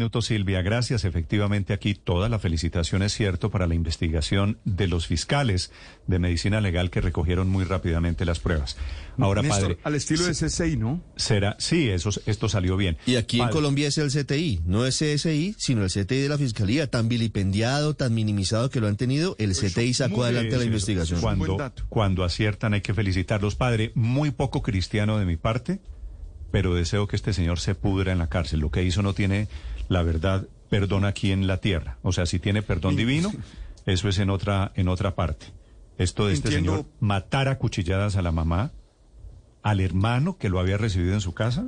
Minuto Silvia, gracias. Efectivamente, aquí toda la felicitación es cierto para la investigación de los fiscales de medicina legal que recogieron muy rápidamente las pruebas. Ahora, padre, al estilo de CCI, ¿no? Será, sí, eso, esto salió bien. Y aquí en Colombia es el CTI, no es CSI, sino el CTI de la Fiscalía, tan vilipendiado, tan minimizado que lo han tenido, el CTI sacó adelante la investigación. Cuando, cuando aciertan hay que felicitarlos, padre. Muy poco cristiano de mi parte pero deseo que este señor se pudra en la cárcel. Lo que hizo no tiene, la verdad, perdón aquí en la tierra. O sea, si tiene perdón divino, eso es en otra, en otra parte. Esto de este señor matar a cuchilladas a la mamá, al hermano que lo había recibido en su casa,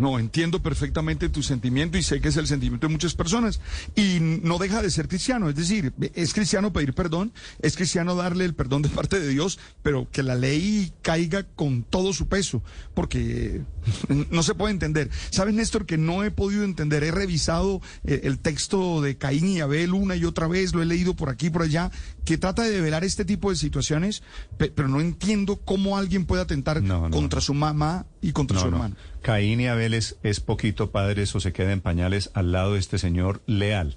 no, entiendo perfectamente tu sentimiento y sé que es el sentimiento de muchas personas. Y no deja de ser cristiano. Es decir, es cristiano pedir perdón, es cristiano darle el perdón de parte de Dios, pero que la ley caiga con todo su peso, porque no se puede entender. ¿Sabes, Néstor, que no he podido entender? He revisado eh, el texto de Caín y Abel una y otra vez, lo he leído por aquí y por allá, que trata de develar este tipo de situaciones, pero no entiendo cómo alguien puede atentar contra su mamá y contra su hermano. Caín y Abel es, poquito, padre, eso se queda en pañales al lado de este señor leal.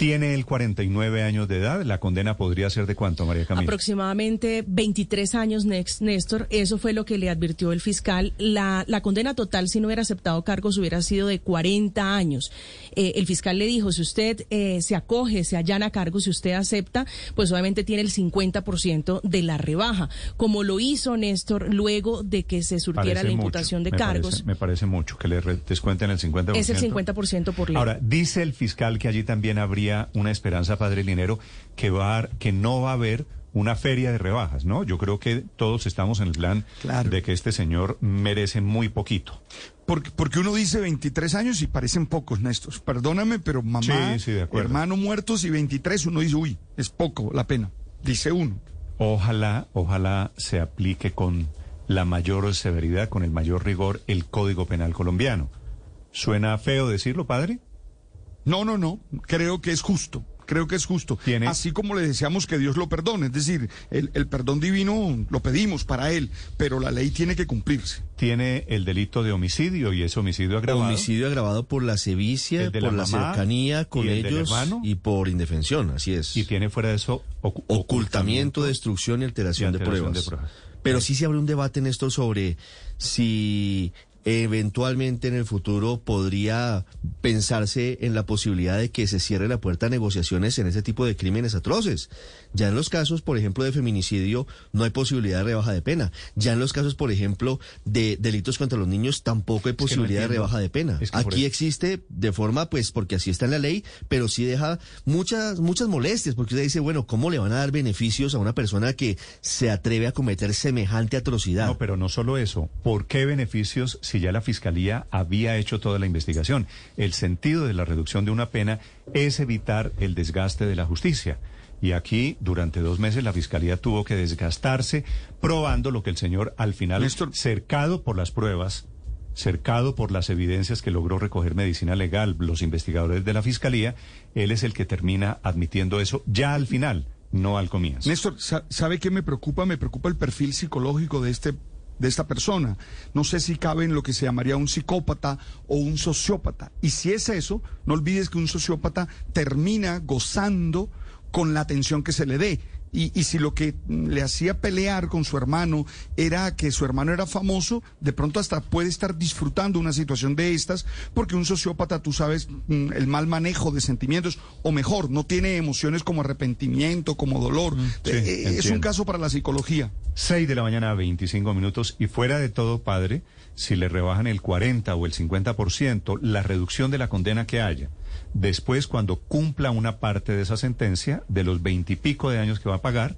Tiene él 49 años de edad. ¿La condena podría ser de cuánto, María Camila? Aproximadamente 23 años, Néstor. Eso fue lo que le advirtió el fiscal. La, la condena total, si no hubiera aceptado cargos, hubiera sido de 40 años. Eh, el fiscal le dijo, si usted eh, se acoge, se allana cargos, si usted acepta, pues obviamente tiene el 50% de la rebaja. Como lo hizo Néstor luego de que se surtiera la imputación de cargos. me parece mucho que le descuenten el 50%. Es el 50% por ley. Ahora, dice el fiscal que allí también habría una esperanza, Padre Linero, que, va, que no va a haber una feria de rebajas, ¿no? Yo creo que todos estamos en el plan de que este señor merece muy poquito. Porque, porque uno dice 23 años y parecen pocos, Néstor. Perdóname, pero mamá, hermano muertos y 23, uno dice, uy, es poco la pena. Dice uno. Ojalá, ojalá se aplique con la mayor severidad, con el mayor rigor, el Código Penal colombiano. ¿Suena feo decirlo, padre? No, no, no. Creo que es justo. Creo que es justo. Así como le deseamos que Dios lo perdone. Es decir, el, perdón divino lo pedimos para él, pero la ley tiene que cumplirse. Tiene el delito de homicidio y es homicidio agravado. Homicidio agravado por la sevicia, por la, cercanía con ellos y por indefensión, así es. Y tiene fuera de eso ocultamiento, destrucción y alteración, de, pruebas. Pero sí se abre un debate, en esto sobre si eventualmente en el futuro podría pensarse en la posibilidad de que se cierre la puerta a negociaciones en ese tipo de crímenes atroces. Ya en los casos, por ejemplo, de feminicidio no hay posibilidad de rebaja de pena. Ya en los casos, por ejemplo, de delitos contra los niños tampoco hay posibilidad de rebaja de pena. Aquí existe de forma, pues, porque así está en la ley, pero sí deja muchas, muchas molestias, porque usted dice, bueno, ¿cómo le van a dar beneficios a una persona que se atreve a cometer semejante atrocidad? No, pero no solo eso. ¿Por qué beneficios si ya la Fiscalía había hecho toda la investigación? El sentido de la reducción de una pena es evitar el desgaste de la justicia. Y aquí, durante dos meses, la Fiscalía tuvo que desgastarse probando lo que el señor, al final, cercado por las pruebas, cercado por las evidencias que logró recoger medicina legal, los investigadores de la Fiscalía, él es el que termina admitiendo eso ya al final, no al comienzo. Néstor, ¿sabe qué me preocupa? Me preocupa el perfil psicológico de este de esta persona. No sé si cabe en lo que se llamaría un psicópata o un sociópata. Y si es eso, no olvides que un sociópata termina gozando con la atención que se le dé. Y, y, si lo que le hacía pelear con su hermano era que su hermano era famoso, de pronto hasta puede estar disfrutando una situación de estas, porque un sociópata, tú sabes, mm, el mal manejo de sentimientos, o mejor, no tiene emociones como arrepentimiento, como dolor. Mm, eh, eh, es un caso para la psicología. 6 de la mañana, 25 minutos, y fuera de todo, padre, si le rebajan el 40 o el 50%, la reducción de la condena que haya Después, cuando cumpla una parte de esa sentencia, de los veintipico de años que va a pagar,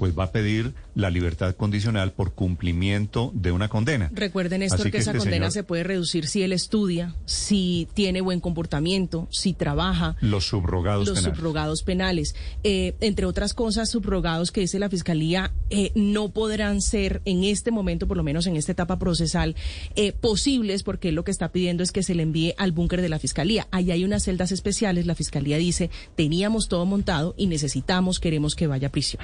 pues va a pedir la libertad condicional por cumplimiento de una condena. Recuerden, esto que, esa este condena se puede reducir si él estudia, si tiene buen comportamiento, si trabaja. Los subrogados los penales. subrogados penales. Eh, entre otras cosas, subrogados que dice la Fiscalía eh, no podrán ser en este momento, por lo menos en esta etapa procesal, eh, posibles porque lo que está pidiendo es que se le envíe al búnker de la Fiscalía. Ahí hay unas celdas especiales, la Fiscalía dice, teníamos todo montado y necesitamos, queremos que vaya a prisión.